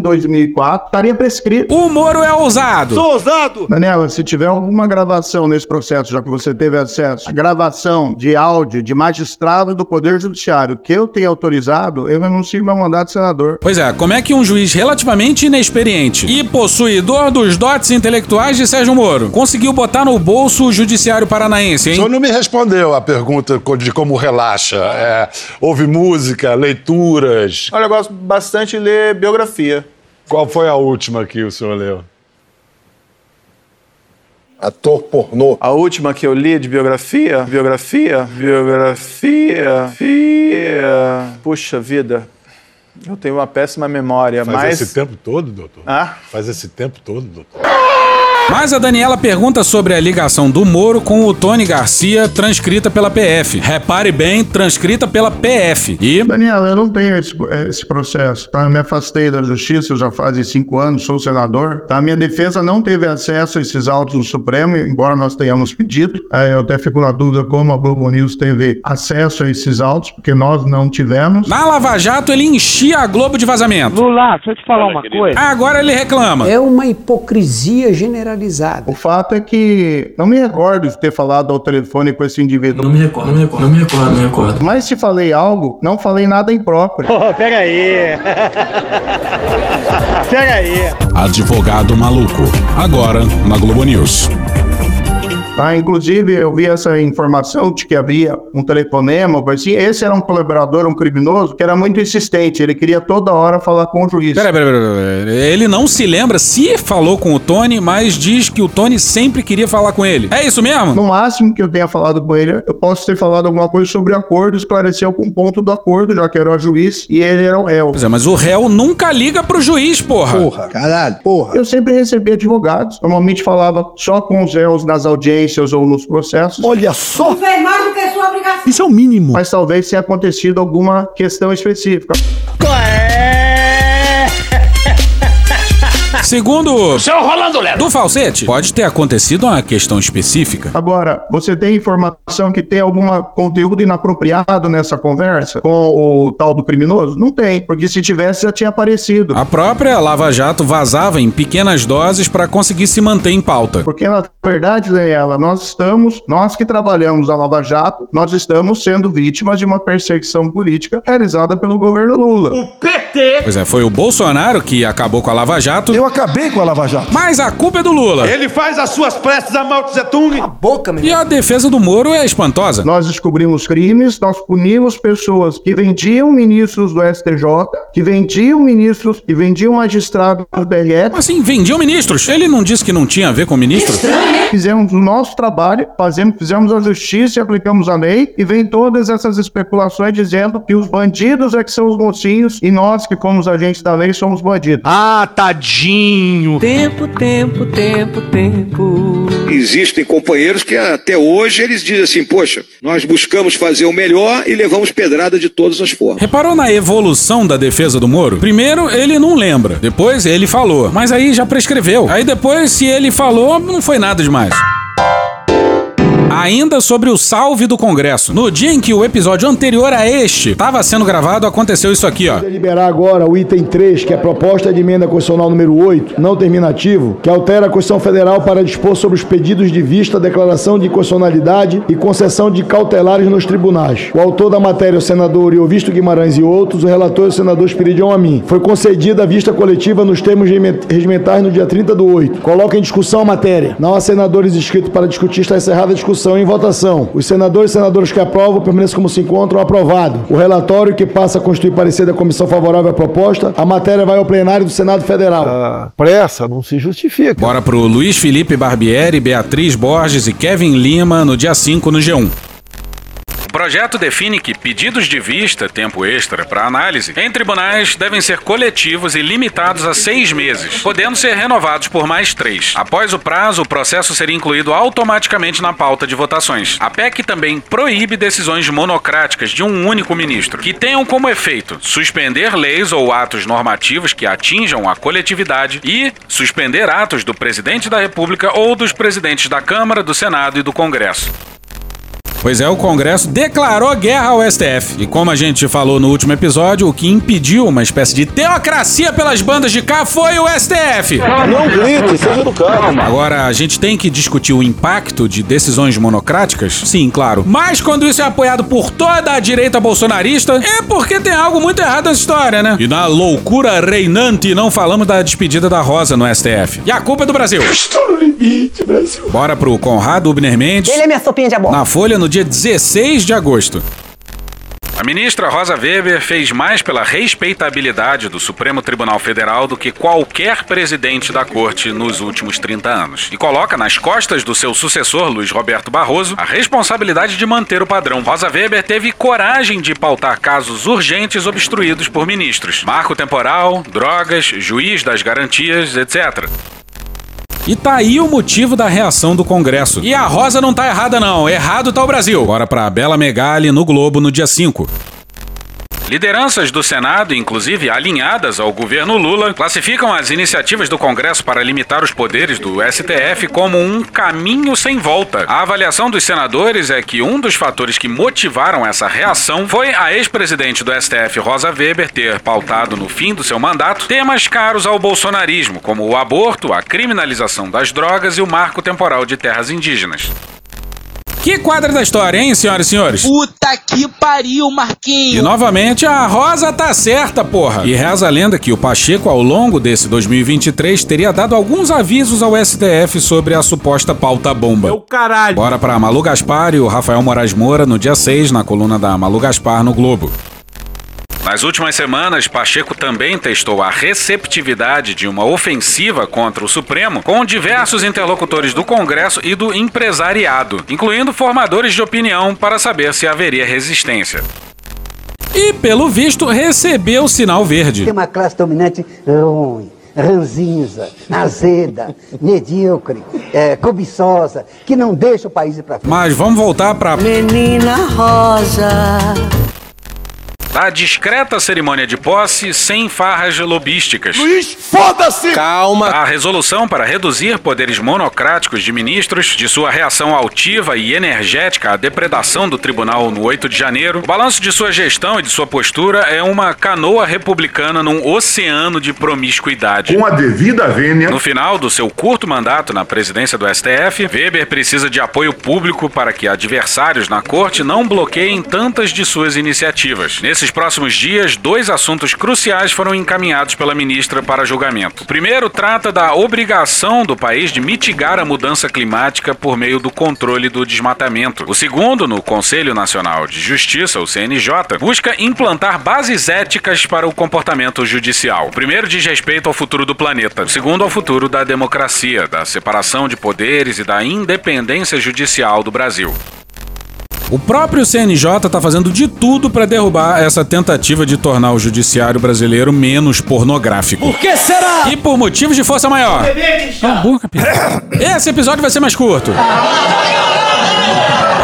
S35: 2004, estaria prescrito.
S2: O Moro é ousado.
S4: Sou ousado!
S35: Daniela, se tiver alguma gravação nesse processo, já que você teve acesso, gravação de áudio de magistrado do Poder Judiciário que eu tenha autorizado, eu renuncio meu mandato de senador.
S2: Pois é, como é que um juiz relativamente inexperiente e possuidor dos dotes intelectuais de Sérgio Moro conseguiu botar no bolso o judiciário paranaense, hein?
S29: O senhor não me respondeu a pergunta de como relaxa. É, houve música, leituras.
S36: Olha, eu gosto bastante de ler biografia.
S29: Qual foi a última que o senhor leu?
S36: Ator pornô. A última que eu li de biografia? Biografia? Biografia? Fia. Puxa vida. Eu tenho uma péssima memória,
S29: Faz
S36: mas.
S29: esse tempo todo, doutor?
S36: Ah?
S29: Faz esse tempo todo, doutor.
S2: Mas a Daniela pergunta sobre a ligação do Moro com o Tony Garcia, transcrita pela PF. Repare bem, transcrita pela PF. E.
S35: Daniela, eu não tenho esse, esse processo. Tá? Eu me afastei da justiça, eu já faz cinco anos, sou senador. Tá? A minha defesa não teve acesso a esses autos do Supremo, embora nós tenhamos pedido. É, eu até fico na dúvida como a Globo News teve acesso a esses autos, porque nós não tivemos.
S2: Na Lava Jato, ele enchia a Globo de vazamento.
S31: Lula, deixa eu te falar uma coisa.
S2: Agora ele reclama.
S31: É uma hipocrisia generalizada.
S35: O fato é que não me recordo de ter falado ao telefone com esse indivíduo.
S31: Não me recordo, não me recordo, não me recordo, não me recordo.
S35: Mas se falei algo, não falei nada impróprio.
S31: Oh, pega aí. pega aí.
S33: Advogado Maluco. Agora na Globo News.
S35: Tá? Inclusive, eu vi essa informação de que havia um telefonema, assim, esse era um colaborador, um criminoso, que era muito insistente, ele queria toda hora falar com o juiz.
S2: Peraí, peraí, peraí. Pera. Ele não se lembra se falou com o Tony, mas diz que o Tony sempre queria falar com ele. É isso mesmo?
S35: No máximo que eu tenha falado com ele, eu posso ter falado alguma coisa sobre o acordo, esclarecer algum ponto do acordo, já que era o juiz e ele era o réu.
S2: Pois é, mas o réu nunca liga pro juiz, porra.
S35: Porra, caralho, porra. Eu sempre recebi advogados, normalmente falava só com os réus nas audiências ou nos processos.
S31: Olha só!
S30: Não fez mais do que sua obrigação.
S31: Isso é o mínimo.
S35: Mas talvez tenha acontecido alguma questão específica.
S2: Segundo
S31: Seu Rolando Lero.
S2: do falsete, pode ter acontecido uma questão específica.
S35: Agora, você tem informação que tem algum conteúdo inapropriado nessa conversa com o tal do criminoso? Não tem, porque se tivesse já tinha aparecido.
S2: A própria Lava Jato vazava em pequenas doses para conseguir se manter em pauta.
S35: Porque na verdade, Daniela, nós estamos, nós que trabalhamos na Lava Jato, nós estamos sendo vítimas de uma perseguição política realizada pelo governo Lula.
S31: O PT!
S2: Pois é, foi o Bolsonaro que acabou com a Lava Jato.
S4: Eu acabei com a Lava Jato.
S2: Mas a culpa é do Lula.
S36: Ele faz as suas preces a Mao Tse Tung.
S31: A boca, meu
S2: E a defesa do Moro é espantosa.
S35: Nós descobrimos crimes, nós punimos pessoas que vendiam ministros do STJ, que vendiam ministros, que vendiam magistrados do TRE.
S2: Assim, vendiam ministros. Ele não disse que não tinha a ver com ministro?
S35: Fizemos o nosso trabalho, fazemos, fizemos a justiça e aplicamos a lei, e vem todas essas especulações dizendo que os bandidos é que são os mocinhos e nós que, como os agentes da lei, somos bandidos.
S31: Ah, tadinho.
S37: Tempo, tempo, tempo, tempo.
S11: Existem companheiros que até hoje eles dizem assim: poxa, nós buscamos fazer o melhor e levamos pedrada de todas as formas.
S2: Reparou na evolução da defesa do Moro? Primeiro, ele não lembra. Depois, ele falou. Mas aí já prescreveu. Aí depois, se ele falou, não foi nada demais. Ainda sobre o salve do Congresso. No dia em que o episódio anterior a este estava sendo gravado, aconteceu isso aqui, ó.
S38: Deliberar agora o item 3, que é a proposta de emenda constitucional número 8, não terminativo, que altera a Constituição Federal para dispor sobre os pedidos de vista, declaração de inconstitucionalidade e concessão de cautelares nos tribunais. O autor da matéria, o senador Iovisto Guimarães e outros, o relator, o senador Espiridião a mim. Foi concedida a vista coletiva nos termos regimentais no dia 30 do 8. Coloca em discussão a matéria. Não há senadores inscritos para discutir, está encerrada a discussão em votação. Os senadores e senadoras que aprovam permanecem como se encontram aprovado. O relatório que passa a constituir parecer da comissão favorável à proposta, a matéria vai ao plenário do Senado Federal.
S4: A pressa não se justifica.
S2: Bora pro Luiz Felipe Barbieri, Beatriz Borges e Kevin Lima no dia 5 no G1. Projeto define que pedidos de vista, tempo extra para análise, em tribunais devem ser coletivos e limitados a seis meses, podendo ser renovados por mais três. Após o prazo, o processo seria incluído automaticamente na pauta de votações. A PEC também proíbe decisões monocráticas de um único ministro, que tenham como efeito suspender leis ou atos normativos que atinjam a coletividade e suspender atos do presidente da República ou dos presidentes da Câmara, do Senado e do Congresso. Pois é, o Congresso declarou guerra ao STF. E como a gente falou no último episódio, o que impediu uma espécie de teocracia pelas bandas de cá foi o STF.
S4: Não grite, seja educado.
S2: Agora, a gente tem que discutir o impacto de decisões monocráticas? Sim, claro. Mas quando isso é apoiado por toda a direita bolsonarista, é porque tem algo muito errado nessa história, né? E na loucura reinante, não falamos da despedida da Rosa no STF. E a culpa é do Brasil.
S11: Estou no limite, Brasil.
S2: Bora pro Conrado Ubner Mendes.
S32: Ele é minha sopinha de amor.
S2: Na Folha, no dia 16 de agosto. A ministra Rosa Weber fez mais pela respeitabilidade do Supremo Tribunal Federal do que qualquer presidente da corte nos últimos 30 anos. E coloca nas costas do seu sucessor, Luiz Roberto Barroso, a responsabilidade de manter o padrão. Rosa Weber teve coragem de pautar casos urgentes obstruídos por ministros: marco temporal, drogas, juiz das garantias, etc. E tá aí o motivo da reação do Congresso. E a Rosa não tá errada não, errado tá o Brasil. Bora pra Bela Megali no Globo no dia 5. Lideranças do Senado, inclusive alinhadas ao governo Lula, classificam as iniciativas do Congresso para limitar os poderes do STF como um caminho sem volta. A avaliação dos senadores é que um dos fatores que motivaram essa reação foi a ex-presidente do STF, Rosa Weber, ter pautado no fim do seu mandato temas caros ao bolsonarismo, como o aborto, a criminalização das drogas e o marco temporal de terras indígenas. Que quadra da história, hein, senhoras e senhores?
S31: Puta que pariu, Marquinhos.
S2: E novamente a Rosa tá certa, porra. E reza a lenda que o Pacheco, ao longo desse 2023, teria dado alguns avisos ao STF sobre a suposta pauta bomba.
S31: Meu caralho.
S2: Bora pra Malu Gaspar e o Rafael Moraes Moura no dia 6, na coluna da Malu Gaspar no Globo. Nas últimas semanas, Pacheco também testou a receptividade de uma ofensiva contra o Supremo com diversos interlocutores do Congresso e do empresariado, incluindo formadores de opinião para saber se haveria resistência. E, pelo visto, recebeu o sinal verde.
S39: Tem uma classe dominante ruim, ranzinza, azeda, medíocre, é, cobiçosa, que não deixa o país ir pra frente.
S2: Mas vamos voltar para
S39: Menina Rosa.
S2: A discreta cerimônia de posse sem farras lobísticas.
S11: Luiz, foda-se!
S2: Calma. A resolução para reduzir poderes monocráticos de ministros, de sua reação altiva e energética à depredação do tribunal no 8 de janeiro, o balanço de sua gestão e de sua postura é uma canoa republicana num oceano de promiscuidade.
S11: Com a devida vênia.
S2: No final do seu curto mandato na presidência do STF, Weber precisa de apoio público para que adversários na corte não bloqueiem tantas de suas iniciativas. Nesses próximos dias, dois assuntos cruciais foram encaminhados pela ministra para julgamento. O primeiro trata da obrigação do país de mitigar a mudança climática por meio do controle do desmatamento. O segundo, no Conselho Nacional de Justiça, o CNJ, busca implantar bases éticas para o comportamento judicial. O primeiro diz respeito ao futuro do planeta, o segundo ao futuro da democracia, da separação de poderes e da independência judicial do Brasil. O próprio CNJ está fazendo de tudo para derrubar essa tentativa de tornar o judiciário brasileiro menos pornográfico.
S31: Por que será?
S2: E por motivos de força maior. A boca. Esse episódio vai ser mais curto.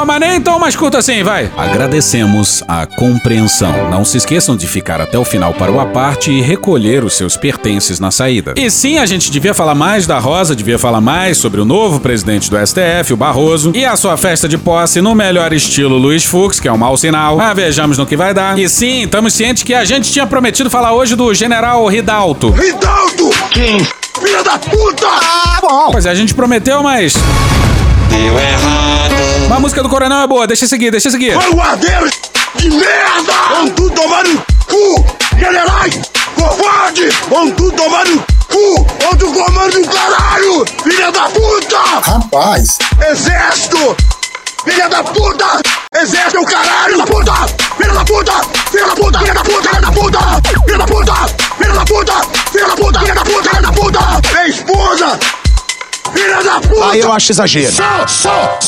S2: Ah, mas nem tão mais curto assim, vai. Agradecemos a compreensão. Não se esqueçam de ficar até o final para o aparte e recolher os seus pertences na saída. E sim, a gente devia falar mais da Rosa, devia falar mais sobre o novo presidente do STF, o Barroso, e a sua festa de posse no melhor estilo Luiz Fux, que é um mau sinal. Mas vejamos no que vai dar. E sim, estamos cientes que a gente tinha prometido falar hoje do general Ridalto.
S11: Ridalto! Quem? Filha da puta! Ah,
S2: bom. Pois é, a gente prometeu, mas. Deu errado. Mas a música do Coronel é boa, deixa eu seguir, deixa eu seguir.
S11: Vanguardeiro de merda! Vão tudo tomar no cu! Generais! Covarde! Vão tudo tomar no cu! Outro comando do caralho! Filha da puta!
S24: Rapaz!
S11: Filha da puta! Filha da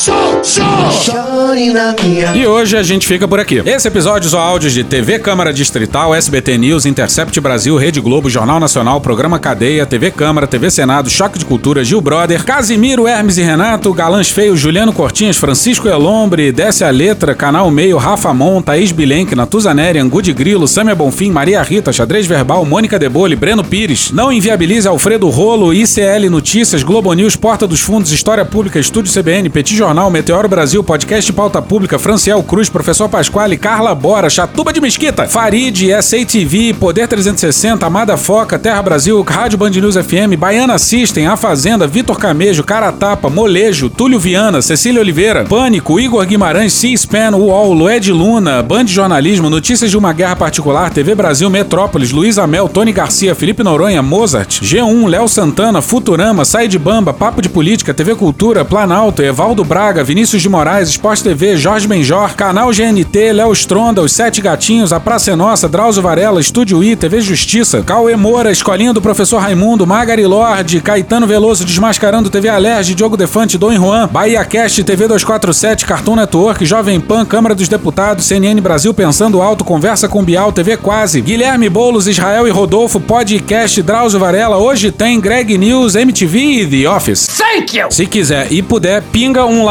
S2: E hoje a gente fica por aqui. Esse episódio usou áudios de TV Câmara Distrital, SBT News, Intercept Brasil, Rede Globo, Jornal Nacional, Programa Cadeia, TV Câmara, TV Senado, Choque de Cultura, Gil Brother, Casimiro, Hermes e Renato, Galãs Feio, Juliano Cortinhas, Francisco Elombre, Desce a Letra, Canal Meio, Rafa Mon, Thaís Bilenque, Natuzaneri, Angu de Grilo, Samia Bonfim, Maria Rita, Xadrez Verbal, Mônica Debole, Breno Pires. Não inviabilize Alfredo Rolo, ICL Notícias, Globo News, Porta dos Fundos, História Pública, Estúdio CBN, Petit Jornal, Meteoro Brasil, Podcast Pauta Pública, Franciel Cruz, Professor Pasquale, Carla Bora, Chatuba de Mesquita, Farid, SATV, Poder 360, Amada Foca, Terra Brasil, Rádio Band News FM, Baiana System, A Fazenda, Vitor Camejo, Caratapa, Molejo, Túlio Viana, Cecília Oliveira, Pânico, Igor Guimarães, C-SPAN, UOL, Lued Luna, Band Jornalismo, Notícias de uma Guerra Particular, TV Brasil, Metrópolis, Luiz Amel, Tony Garcia, Felipe Noronha, Mozart, G1, Léo Santana, Futurama, Sai de Bamba, Papo de Política, TV Cultura, Planalto, Evaldo Braga, Vinícius de Moraes, Esporte TV, Jorge Benjor, Canal GNT, Léo Stronda, Os Sete Gatinhos, A Praça é Nossa, Drauzio Varela, Estúdio I, TV Justiça, Cauê Moura, Escolinha do Professor Raimundo, Magari Lorde, Caetano Veloso Desmascarando, TV Alerj, Diogo Defante, Dom Juan, Bahia Cast, TV 247, Cartoon Network, Jovem Pan, Câmara dos Deputados, CNN Brasil Pensando Alto, Conversa com Bial, TV Quase, Guilherme Boulos, Israel e Rodolfo, Podcast, Drauzio Varela, hoje tem Greg News, MTV e The Office.
S11: Thank you!
S2: Se quiser e puder, pinga um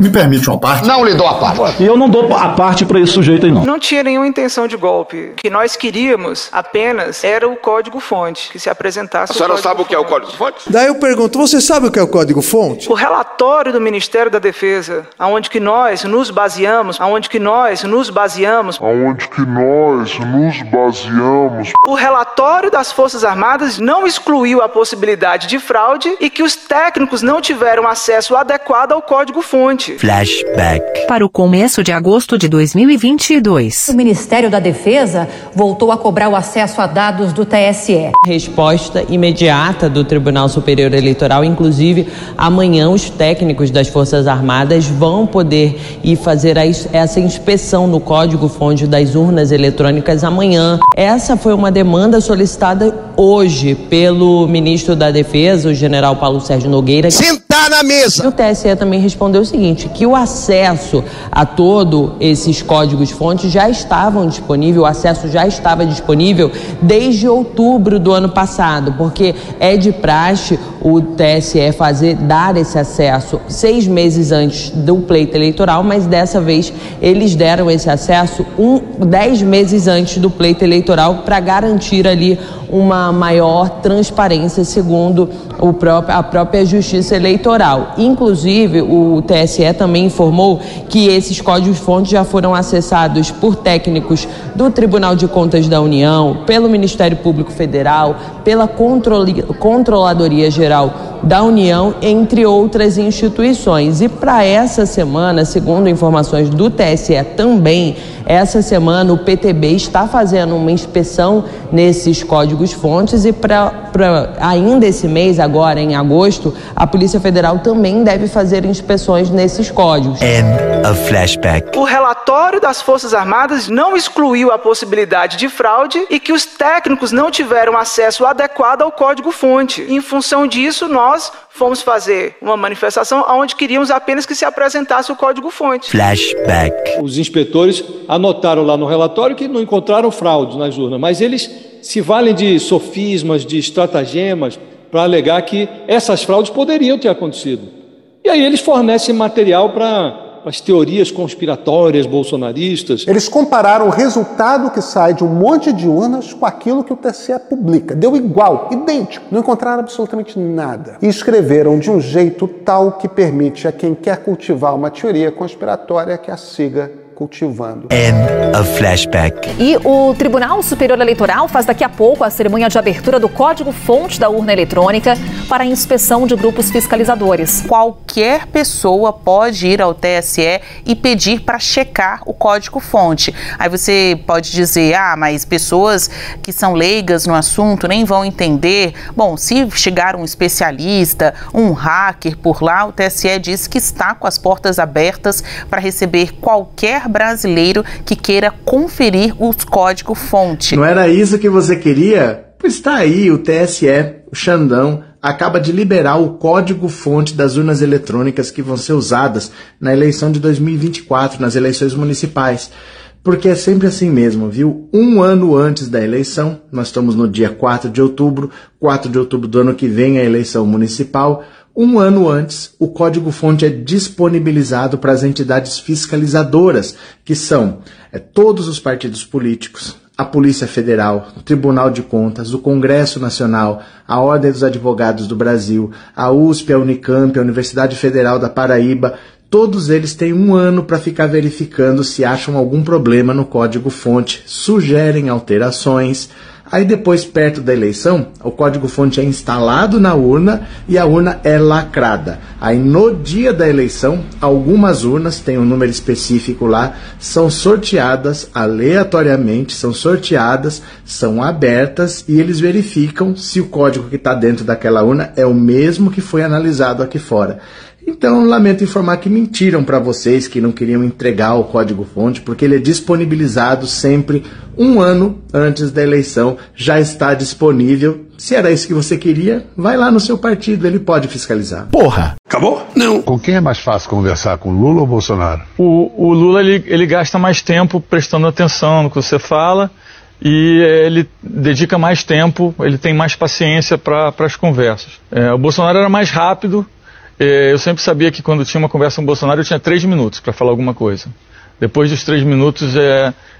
S30: Me permite uma parte?
S11: Não lhe dou a parte.
S30: E eu não dou a parte pra esse sujeito aí, não.
S40: Não tinha nenhuma intenção de golpe. O que nós queríamos apenas era o código-fonte, que se apresentasse
S11: A senhora sabe o que é o código-fonte?
S41: Daí eu pergunto, você sabe o que é o código-fonte?
S40: O relatório do Ministério da Defesa, aonde que nós nos baseamos, aonde que nós nos baseamos,
S42: Aonde que nós nos baseamos
S40: o relatório das Forças Armadas não excluiu a possibilidade de fraude e que os técnicos não tiveram acesso adequado ao código-fonte.
S43: Flashback. Para o começo de agosto de 2022.
S44: O Ministério da Defesa voltou a cobrar o acesso a dados do TSE.
S45: Resposta imediata do Tribunal Superior Eleitoral, inclusive amanhã os técnicos das Forças Armadas vão poder ir fazer a essa inspeção no código-fonte das urnas eletrônicas amanhã. Essa foi uma demanda solicitada hoje pelo ministro da Defesa, o general Paulo Sérgio Nogueira.
S11: Sentar na mesa!
S45: O TSE também respondeu o seguinte, que o acesso a todos esses códigos-fontes já estavam disponível, o acesso já estava disponível desde outubro do ano passado, porque é de praxe o TSE fazer, dar esse acesso seis meses antes do pleito eleitoral, mas dessa vez eles deram esse acesso um, dez meses antes do pleito eleitoral para garantir ali uma maior transparência, segundo próprio, a própria Justiça Eleitoral. Inclusive, o TSE também informou que esses códigos-fontes já foram acessados por técnicos do Tribunal de Contas da União, pelo Ministério Público Federal, pela Controladoria Geral Out. Da União, entre outras instituições. E para essa semana, segundo informações do TSE também, essa semana o PTB está fazendo uma inspeção nesses códigos-fontes e para ainda esse mês, agora em agosto, a Polícia Federal também deve fazer inspeções nesses códigos.
S43: End of flashback.
S40: O relatório das Forças Armadas não excluiu a possibilidade de fraude e que os técnicos não tiveram acesso adequado ao código-fonte. Em função disso, nós fomos fazer uma manifestação onde queríamos apenas que se apresentasse o código-fonte.
S43: Flashback.
S46: Os inspetores anotaram lá no relatório que não encontraram fraudes nas urnas, mas eles se valem de sofismas, de estratagemas, para alegar que essas fraudes poderiam ter acontecido. E aí eles fornecem material para as teorias conspiratórias bolsonaristas.
S47: Eles compararam o resultado que sai de um monte de urnas com aquilo que o TSE publica. Deu igual, idêntico. Não encontraram absolutamente nada. E escreveram de um jeito tal que permite a quem quer cultivar uma teoria conspiratória que a siga cultivando.
S48: End of flashback.
S49: E o Tribunal Superior Eleitoral faz daqui a pouco a cerimônia de abertura do código-fonte da urna eletrônica para a inspeção de grupos fiscalizadores.
S45: Qualquer pessoa pode ir ao TSE e pedir para checar o código-fonte. Aí você pode dizer, ah, mas pessoas que são leigas no assunto nem vão entender. Bom, se chegar um especialista, um hacker por lá, o TSE diz que está com as portas abertas para receber qualquer brasileiro que queira conferir os código-fonte.
S50: Não era isso que você queria? Pois está aí, o TSE, o Xandão, acaba de liberar o código-fonte das urnas eletrônicas que vão ser usadas na eleição de 2024, nas eleições municipais. Porque é sempre assim mesmo, viu? Um ano antes da eleição, nós estamos no dia 4 de outubro, 4 de outubro do ano que vem a eleição municipal. Um ano antes, o código-fonte é disponibilizado para as entidades fiscalizadoras, que são é, todos os partidos políticos, a Polícia Federal, o Tribunal de Contas, o Congresso Nacional, a Ordem dos Advogados do Brasil, a USP, a Unicamp, a Universidade Federal da Paraíba, todos eles têm um ano para ficar verificando se acham algum problema no código-fonte, sugerem alterações. Aí depois, perto da eleição, o código-fonte é instalado na urna e a urna é lacrada. Aí no dia da eleição, algumas urnas, tem um número específico lá, são sorteadas aleatoriamente, são sorteadas, são abertas e eles verificam se o código que está dentro daquela urna é o mesmo que foi analisado aqui fora. Então, lamento informar que mentiram para vocês que não queriam entregar o código-fonte, porque ele é disponibilizado sempre um ano antes da eleição, já está disponível. Se era isso que você queria, vai lá no seu partido, ele pode fiscalizar.
S11: Porra! Acabou? Não.
S51: Com quem é mais fácil conversar, com Lula ou Bolsonaro?
S52: O, o Lula ele, ele gasta mais tempo prestando atenção no que você fala e ele dedica mais tempo, ele tem mais paciência para as conversas. É, o Bolsonaro era mais rápido, é, eu sempre sabia que quando tinha uma conversa com o Bolsonaro eu tinha três minutos para falar alguma coisa. Depois dos três minutos é,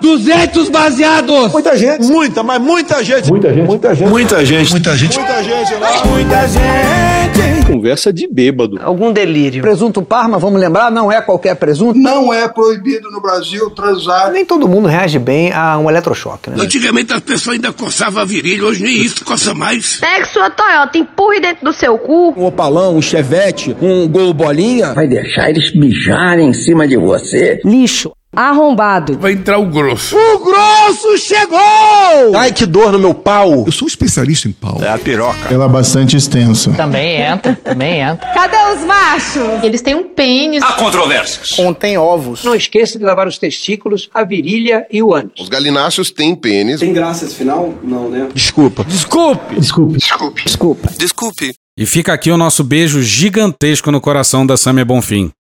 S53: 200 baseados?
S47: Muita gente.
S11: Muita, mas muita gente.
S51: Muita gente.
S47: Muita gente.
S11: Muita gente.
S51: Muita gente.
S11: Muita gente.
S47: Muita gente.
S52: Conversa de bêbado.
S54: Algum delírio. Presunto Parma, vamos lembrar, não é qualquer presunto.
S47: Não é proibido no Brasil transar.
S54: Nem todo mundo reage bem a um eletrochoque, né?
S11: Antigamente as pessoas ainda coçavam a virilha, hoje nem isso coça mais.
S55: Pegue sua Toyota, empurre dentro do seu cu.
S54: Um opalão, um chevette, um gol bolinha.
S53: Vai deixar eles mijarem em cima de você?
S49: Lixo. Arrombado.
S11: Vai entrar o grosso.
S54: O grosso chegou!
S47: Ai, que dor no meu pau.
S51: Eu sou especialista em pau.
S11: É a piroca.
S35: Ela é bastante extensa.
S56: Também entra, também entra.
S49: Cadê os machos?
S55: Eles têm um pênis.
S11: Há controvérsias.
S54: Contém ovos. Não esqueça de lavar os testículos, a virilha e o ânus.
S42: Os galináceos têm pênis.
S47: Tem graça esse final? Não, né?
S52: Desculpa.
S54: Desculpe!
S42: Desculpe.
S54: Desculpa.
S11: Desculpe.
S2: E fica aqui o nosso beijo gigantesco no coração da Samia Bonfim.